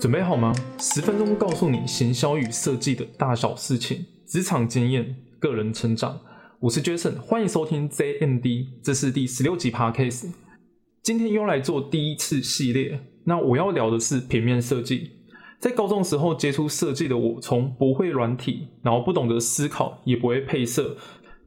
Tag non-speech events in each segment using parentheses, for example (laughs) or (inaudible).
准备好吗？十分钟告诉你行销与设计的大小事情，职场经验、个人成长。我是 Jason，欢迎收听 ZND，这是第十六集 Podcast。今天又来做第一次系列，那我要聊的是平面设计。在高中时候接触设计的我，从不会软体，然后不懂得思考，也不会配色，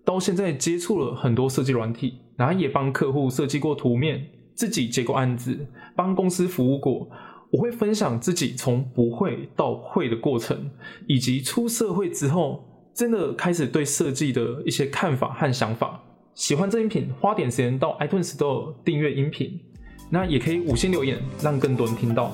到现在接触了很多设计软体，然后也帮客户设计过图面，自己接过案子，帮公司服务过。我会分享自己从不会到会的过程，以及出社会之后真的开始对设计的一些看法和想法。喜欢这音频，花点时间到 iTunes Store 订阅音频，那也可以五星留言，让更多人听到。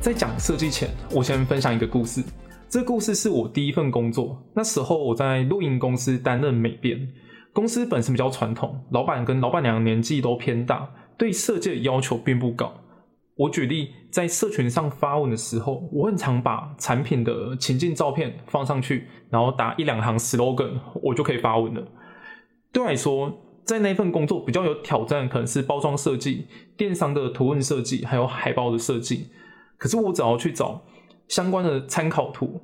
在讲设计前，我先分享一个故事。这故事是我第一份工作，那时候我在录音公司担任美编。公司本身比较传统，老板跟老板娘年纪都偏大，对设计的要求并不高。我举例，在社群上发文的时候，我很常把产品的情境照片放上去，然后打一两行 slogan，我就可以发文了。对我来说，在那份工作比较有挑战，可能是包装设计、电商的图文设计，还有海报的设计。可是我只要去找相关的参考图，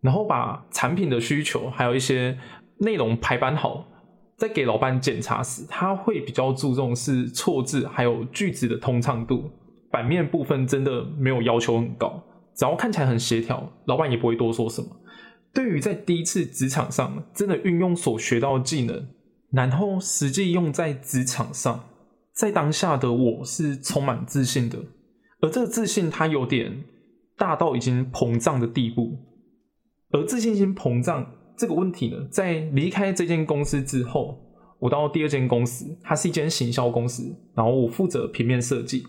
然后把产品的需求还有一些内容排版好。在给老板检查时，他会比较注重是错字还有句子的通畅度，版面部分真的没有要求很高，只要看起来很协调，老板也不会多说什么。对于在第一次职场上真的运用所学到的技能，然后实际用在职场上，在当下的我是充满自信的，而这个自信它有点大到已经膨胀的地步，而自信心膨胀。这个问题呢，在离开这间公司之后，我到第二间公司，它是一间行销公司，然后我负责平面设计。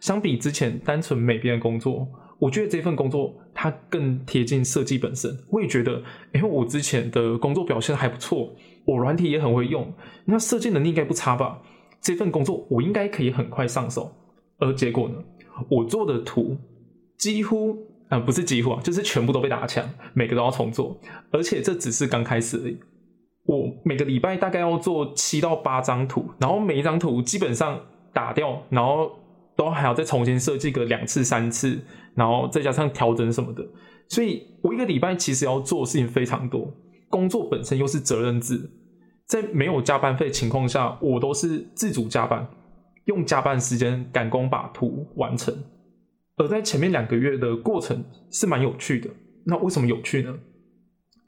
相比之前单纯美编的工作，我觉得这份工作它更贴近设计本身。我也觉得，因为我之前的工作表现还不错，我软体也很会用，那设计能力应该不差吧？这份工作我应该可以很快上手。而结果呢，我做的图几乎。啊，不是几乎啊，就是全部都被打枪，每个都要重做，而且这只是刚开始而已。我每个礼拜大概要做七到八张图，然后每一张图基本上打掉，然后都还要再重新设计个两次三次，然后再加上调整什么的。所以我一个礼拜其实要做的事情非常多，工作本身又是责任制，在没有加班费情况下，我都是自主加班，用加班时间赶工把图完成。而在前面两个月的过程是蛮有趣的。那为什么有趣呢？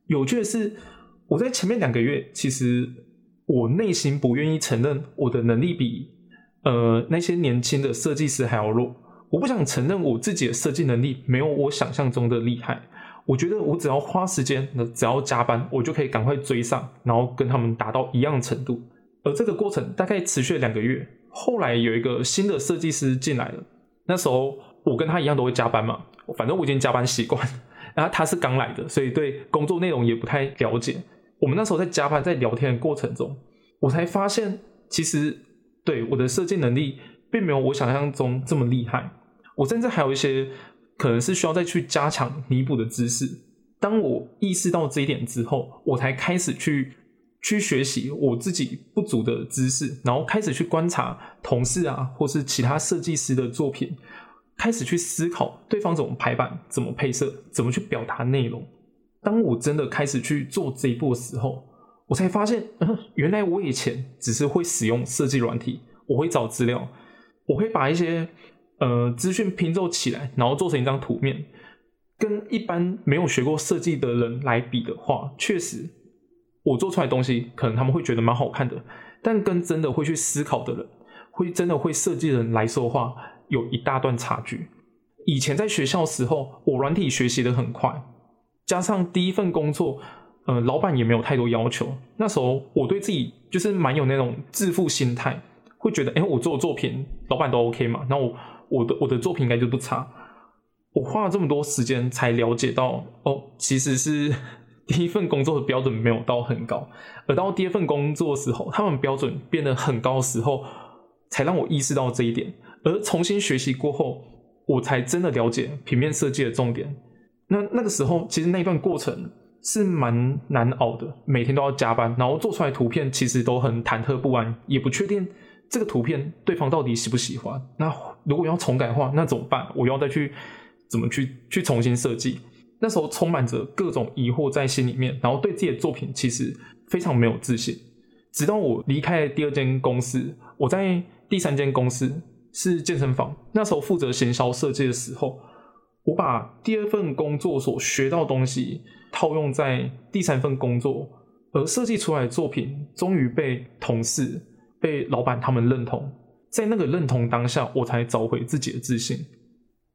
有趣的是，我在前面两个月，其实我内心不愿意承认我的能力比呃那些年轻的设计师还要弱。我不想承认我自己的设计能力没有我想象中的厉害。我觉得我只要花时间，那只要加班，我就可以赶快追上，然后跟他们达到一样程度。而这个过程大概持续了两个月。后来有一个新的设计师进来了，那时候。我跟他一样都会加班嘛，反正我已经加班习惯。(laughs) 然后他是刚来的，所以对工作内容也不太了解。我们那时候在加班，在聊天的过程中，我才发现，其实对我的设计能力并没有我想象中这么厉害。我甚至还有一些可能是需要再去加强弥补的知识。当我意识到这一点之后，我才开始去去学习我自己不足的知识，然后开始去观察同事啊，或是其他设计师的作品。开始去思考对方怎么排版、怎么配色、怎么去表达内容。当我真的开始去做这一步的时候，我才发现，原来我以前只是会使用设计软体，我会找资料，我会把一些呃资讯拼凑起来，然后做成一张图面。跟一般没有学过设计的人来比的话，确实我做出来东西可能他们会觉得蛮好看的，但跟真的会去思考的人，会真的会设计的人来说的话。有一大段差距。以前在学校时候，我软体学习的很快，加上第一份工作，呃，老板也没有太多要求。那时候我对自己就是蛮有那种自负心态，会觉得，哎，我做的作品，老板都 OK 嘛，那我我的我的作品应该就不差。我花了这么多时间才了解到，哦，其实是 (laughs) 第一份工作的标准没有到很高，而到第二份工作的时候，他们标准变得很高的时候，才让我意识到这一点。而重新学习过后，我才真的了解平面设计的重点。那那个时候，其实那段过程是蛮难熬的，每天都要加班，然后做出来图片其实都很忐忑不安，也不确定这个图片对方到底喜不喜欢？那如果要重改的话，那怎么办？我要再去怎么去去重新设计？那时候充满着各种疑惑在心里面，然后对自己的作品其实非常没有自信。直到我离开第二间公司，我在第三间公司是健身房，那时候负责行销设计的时候，我把第二份工作所学到东西套用在第三份工作，而设计出来的作品终于被同事、被老板他们认同。在那个认同当下，我才找回自己的自信，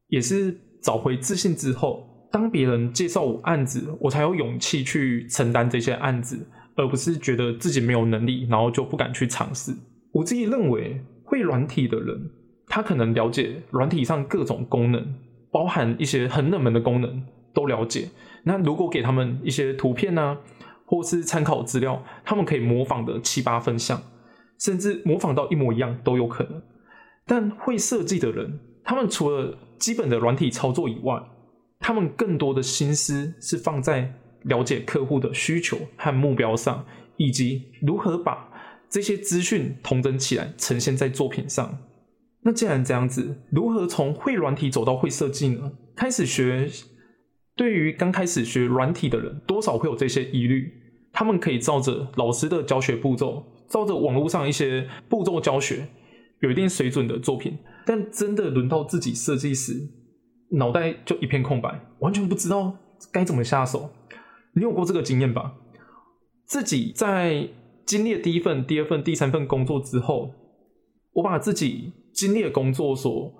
也是找回自信之后。当别人介绍我案子，我才有勇气去承担这些案子，而不是觉得自己没有能力，然后就不敢去尝试。我自己认为，会软体的人，他可能了解软体上各种功能，包含一些很冷门的功能都了解。那如果给他们一些图片呢，或是参考资料，他们可以模仿的七八分像，甚至模仿到一模一样都有可能。但会设计的人，他们除了基本的软体操作以外，他们更多的心思是放在了解客户的需求和目标上，以及如何把这些资讯统整起来呈现在作品上。那既然这样子，如何从会软体走到会设计呢？开始学，对于刚开始学软体的人，多少会有这些疑虑。他们可以照着老师的教学步骤，照着网络上一些步骤教学，有一定水准的作品。但真的轮到自己设计时，脑袋就一片空白，完全不知道该怎么下手。你有过这个经验吧？自己在经历第一份、第二份、第三份工作之后，我把自己经历的工作所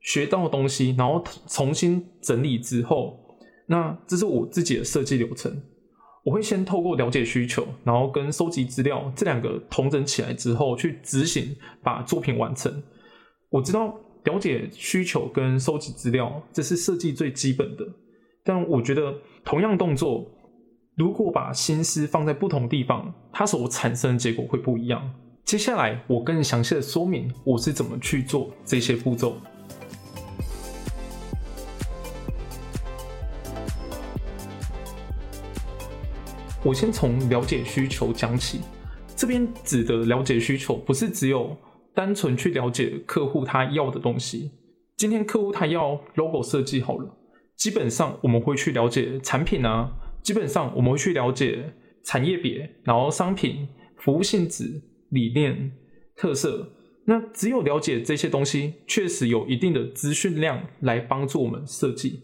学到的东西，然后重新整理之后，那这是我自己的设计流程。我会先透过了解需求，然后跟收集资料这两个同整起来之后，去执行把作品完成。我知道。了解需求跟收集资料，这是设计最基本的。但我觉得，同样动作，如果把心思放在不同地方，它所产生的结果会不一样。接下来，我更详细的说明我是怎么去做这些步骤。我先从了解需求讲起。这边指的了解需求，不是只有。单纯去了解客户他要的东西。今天客户他要 logo 设计好了，基本上我们会去了解产品啊，基本上我们会去了解产业别，然后商品、服务性质、理念、特色。那只有了解这些东西，确实有一定的资讯量来帮助我们设计。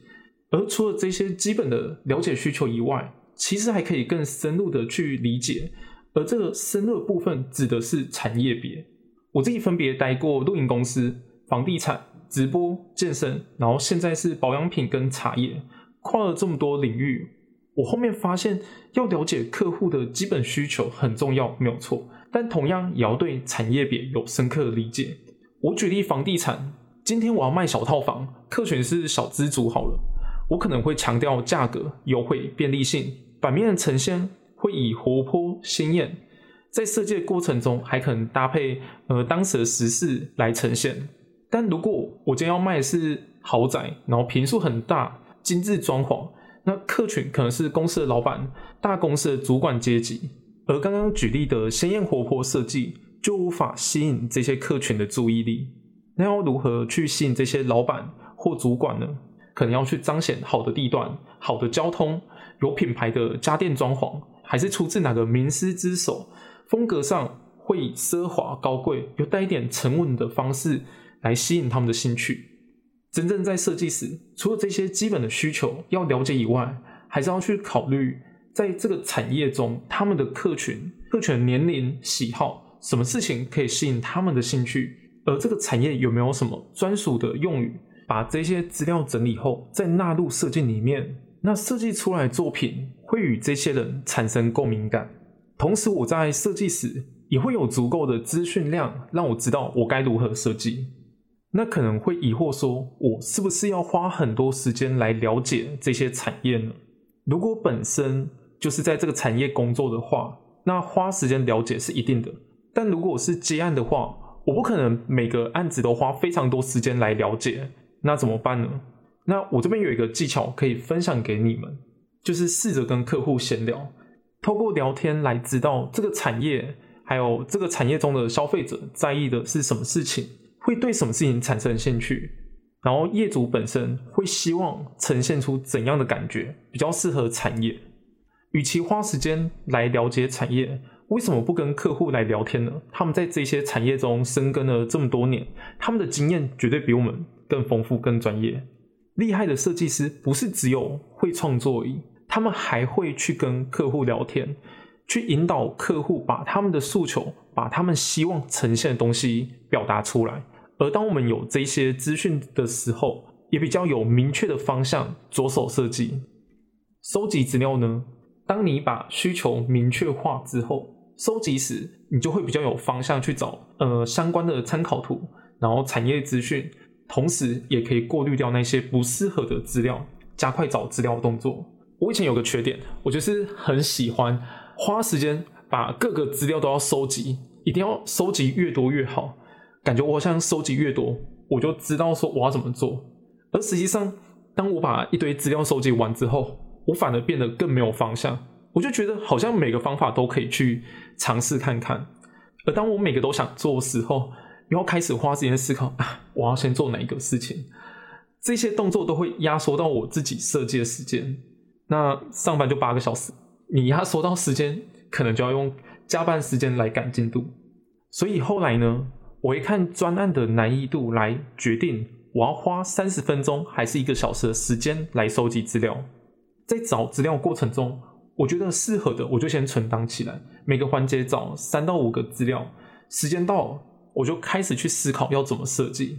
而除了这些基本的了解需求以外，其实还可以更深入的去理解。而这个深入部分指的是产业别。我自己分别待过露营公司、房地产、直播、健身，然后现在是保养品跟茶叶，跨了这么多领域。我后面发现，要了解客户的基本需求很重要，没有错。但同样也要对产业别有深刻的理解。我举例房地产，今天我要卖小套房，客群是小资族好了，我可能会强调价格优惠、便利性，版面的呈现会以活泼鲜艳。在设计的过程中，还可能搭配呃当时的时事来呈现。但如果我今天要卖的是豪宅，然后平数很大、精致装潢，那客群可能是公司的老板、大公司的主管阶级。而刚刚举例的鲜艳活泼设计，就无法吸引这些客群的注意力。那要如何去吸引这些老板或主管呢？可能要去彰显好的地段、好的交通、有品牌的家电装潢，还是出自哪个名师之手？风格上会以奢华、高贵又带一点沉稳的方式来吸引他们的兴趣。真正在设计时，除了这些基本的需求要了解以外，还是要去考虑在这个产业中他们的客群、客群年龄、喜好，什么事情可以吸引他们的兴趣，而这个产业有没有什么专属的用语？把这些资料整理后，再纳入设计里面，那设计出来作品会与这些人产生共鸣感。同时，我在设计时也会有足够的资讯量，让我知道我该如何设计。那可能会疑惑说，我是不是要花很多时间来了解这些产业呢？如果本身就是在这个产业工作的话，那花时间了解是一定的。但如果是接案的话，我不可能每个案子都花非常多时间来了解，那怎么办呢？那我这边有一个技巧可以分享给你们，就是试着跟客户闲聊。透过聊天来知道这个产业还有这个产业中的消费者在意的是什么事情，会对什么事情产生兴趣，然后业主本身会希望呈现出怎样的感觉，比较适合产业。与其花时间来了解产业，为什么不跟客户来聊天呢？他们在这些产业中深耕了这么多年，他们的经验绝对比我们更丰富、更专业。厉害的设计师不是只有会创作而已，他们还会去跟客户聊天。去引导客户把他们的诉求、把他们希望呈现的东西表达出来。而当我们有这些资讯的时候，也比较有明确的方向着手设计、收集资料呢。当你把需求明确化之后，收集时你就会比较有方向去找呃相关的参考图，然后产业资讯，同时也可以过滤掉那些不适合的资料，加快找资料的动作。我以前有个缺点，我就是很喜欢。花时间把各个资料都要收集，一定要收集越多越好。感觉我好像收集越多，我就知道说我要怎么做。而实际上，当我把一堆资料收集完之后，我反而变得更没有方向。我就觉得好像每个方法都可以去尝试看看。而当我每个都想做的时候，又要开始花时间思考啊，我要先做哪一个事情？这些动作都会压缩到我自己设计的时间。那上班就八个小时。你压缩到时间，可能就要用加班时间来赶进度。所以后来呢，我会看专案的难易度来决定，我要花三十分钟还是一个小时的时间来收集资料。在找资料过程中，我觉得适合的，我就先存档起来，每个环节找三到五个资料。时间到，我就开始去思考要怎么设计。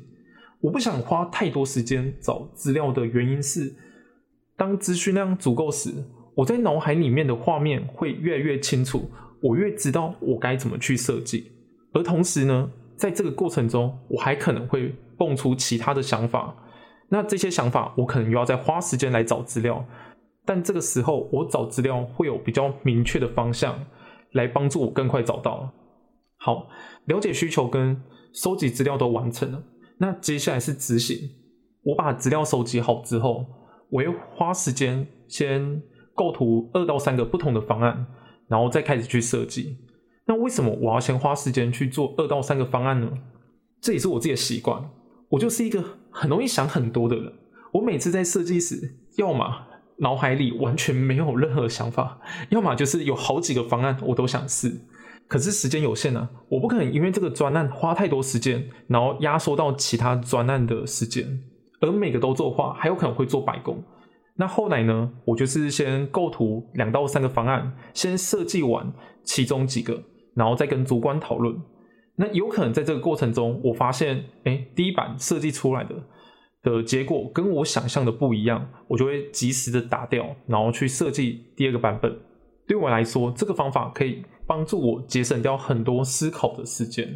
我不想花太多时间找资料的原因是，当资讯量足够时。我在脑海里面的画面会越来越清楚，我越知道我该怎么去设计。而同时呢，在这个过程中，我还可能会蹦出其他的想法。那这些想法，我可能又要再花时间来找资料。但这个时候，我找资料会有比较明确的方向，来帮助我更快找到。好，了解需求跟收集资料都完成了，那接下来是执行。我把资料收集好之后，我要花时间先。构图二到三个不同的方案，然后再开始去设计。那为什么我要先花时间去做二到三个方案呢？这也是我自己的习惯。我就是一个很容易想很多的人。我每次在设计时，要么脑海里完全没有任何想法，(laughs) 要么就是有好几个方案我都想试。可是时间有限呢，我不可能因为这个专案花太多时间，然后压缩到其他专案的时间。而每个都做的话，还有可能会做白工。那后来呢？我就是先构图两到三个方案，先设计完其中几个，然后再跟主管讨论。那有可能在这个过程中，我发现，哎，第一版设计出来的的结果跟我想象的不一样，我就会及时的打掉，然后去设计第二个版本。对我来说，这个方法可以帮助我节省掉很多思考的时间。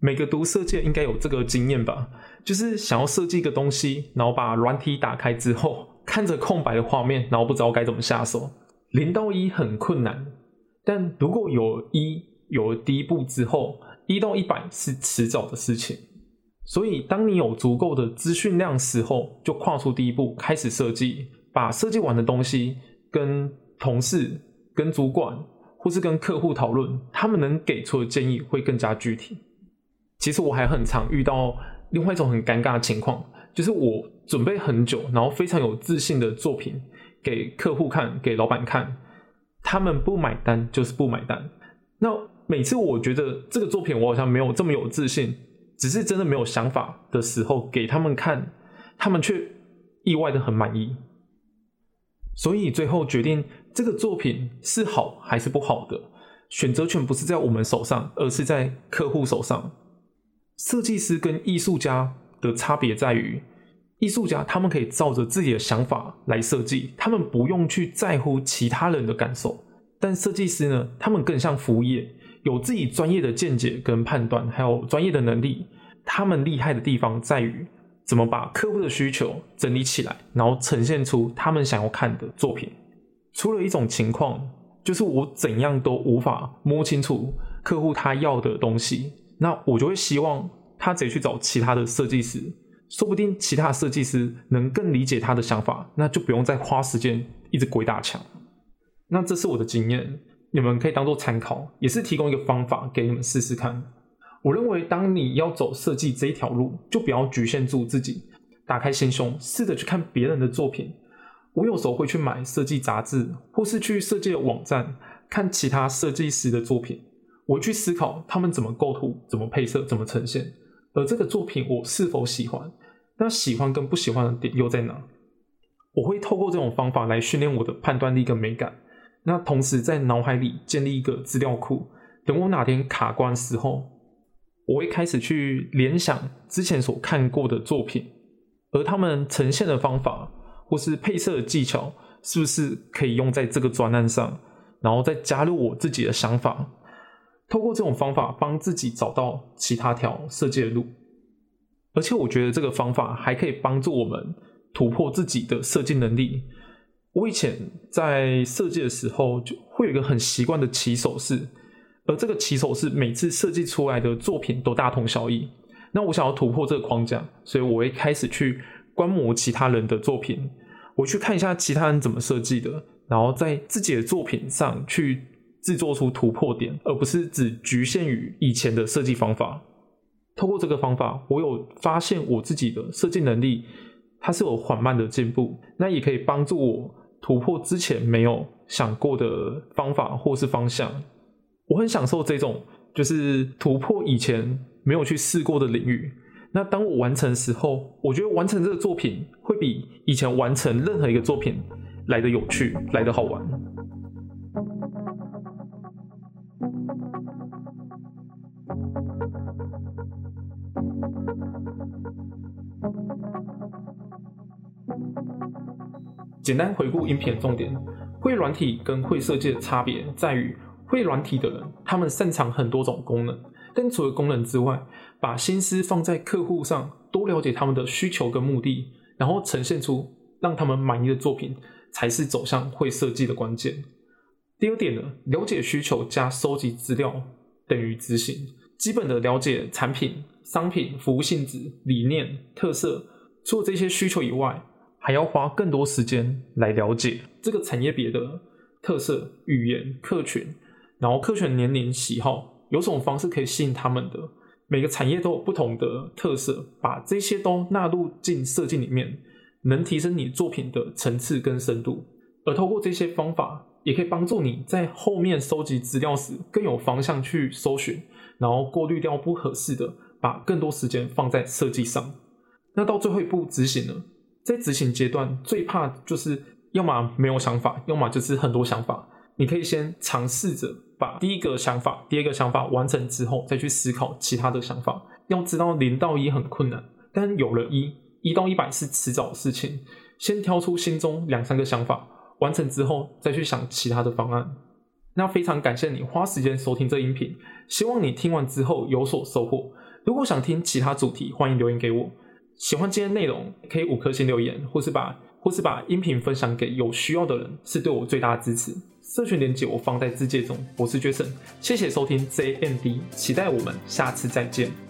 每个读设计应该有这个经验吧？就是想要设计一个东西，然后把软体打开之后。看着空白的画面，然后不知道该怎么下手。零到一很困难，但如果有一有了第一步之后，一到一百是迟早的事情。所以，当你有足够的资讯量时候，就跨出第一步，开始设计，把设计完的东西跟同事、跟主管或是跟客户讨论，他们能给出的建议会更加具体。其实我还很常遇到另外一种很尴尬的情况。就是我准备很久，然后非常有自信的作品给客户看，给老板看，他们不买单就是不买单。那每次我觉得这个作品我好像没有这么有自信，只是真的没有想法的时候给他们看，他们却意外的很满意。所以最后决定这个作品是好还是不好的，选择权不是在我们手上，而是在客户手上。设计师跟艺术家。的差别在于，艺术家他们可以照着自己的想法来设计，他们不用去在乎其他人的感受。但设计师呢，他们更像服务业，有自己专业的见解跟判断，还有专业的能力。他们厉害的地方在于，怎么把客户的需求整理起来，然后呈现出他们想要看的作品。出了一种情况，就是我怎样都无法摸清楚客户他要的东西，那我就会希望。他直接去找其他的设计师，说不定其他设计师能更理解他的想法，那就不用再花时间一直鬼打墙。那这是我的经验，你们可以当做参考，也是提供一个方法给你们试试看。我认为，当你要走设计这一条路，就不要局限住自己，打开心胸，试着去看别人的作品。我有时候会去买设计杂志，或是去设计的网站看其他设计师的作品。我去思考他们怎么构图、怎么配色、怎么呈现，而这个作品我是否喜欢？那喜欢跟不喜欢的点又在哪？我会透过这种方法来训练我的判断力跟美感。那同时在脑海里建立一个资料库，等我哪天卡关时候。我会开始去联想之前所看过的作品，而他们呈现的方法或是配色的技巧，是不是可以用在这个专案上？然后再加入我自己的想法，透过这种方法帮自己找到其他条设计的路。而且我觉得这个方法还可以帮助我们突破自己的设计能力。我以前在设计的时候，就会有一个很习惯的起手式。而这个起手式每次设计出来的作品都大同小异。那我想要突破这个框架，所以我会开始去观摩其他人的作品，我去看一下其他人怎么设计的，然后在自己的作品上去制作出突破点，而不是只局限于以前的设计方法。透过这个方法，我有发现我自己的设计能力，它是有缓慢的进步。那也可以帮助我突破之前没有想过的方法或是方向。我很享受这种，就是突破以前没有去试过的领域。那当我完成时候，我觉得完成这个作品会比以前完成任何一个作品来的有趣，来的好玩。简单回顾音频重点：会软体跟会设计的差别在于。会软体的人，他们擅长很多种功能，但除了功能之外，把心思放在客户上，多了解他们的需求跟目的，然后呈现出让他们满意的作品，才是走向会设计的关键。第二点呢，了解需求加收集资料等于执行。基本的了解产品、商品、服务性质、理念、特色，除了这些需求以外，还要花更多时间来了解这个产业别的特色、语言、客群。然后，客群年龄、喜好，有什么方式可以吸引他们的？每个产业都有不同的特色，把这些都纳入进设计里面，能提升你作品的层次跟深度。而透过这些方法，也可以帮助你在后面收集资料时更有方向去搜寻，然后过滤掉不合适的，把更多时间放在设计上。那到最后一步执行呢？在执行阶段，最怕就是要么没有想法，要么就是很多想法。你可以先尝试着把第一个想法、第二个想法完成之后，再去思考其他的想法。要知道零到一很困难，但有了一，一到一百是迟早的事情。先挑出心中两三个想法，完成之后再去想其他的方案。那非常感谢你花时间收听这音频，希望你听完之后有所收获。如果想听其他主题，欢迎留言给我。喜欢今天内容，可以五颗星留言，或是把或是把音频分享给有需要的人，是对我最大的支持。社群连接我放在字界中，我是 Jason，谢谢收听 JND，期待我们下次再见。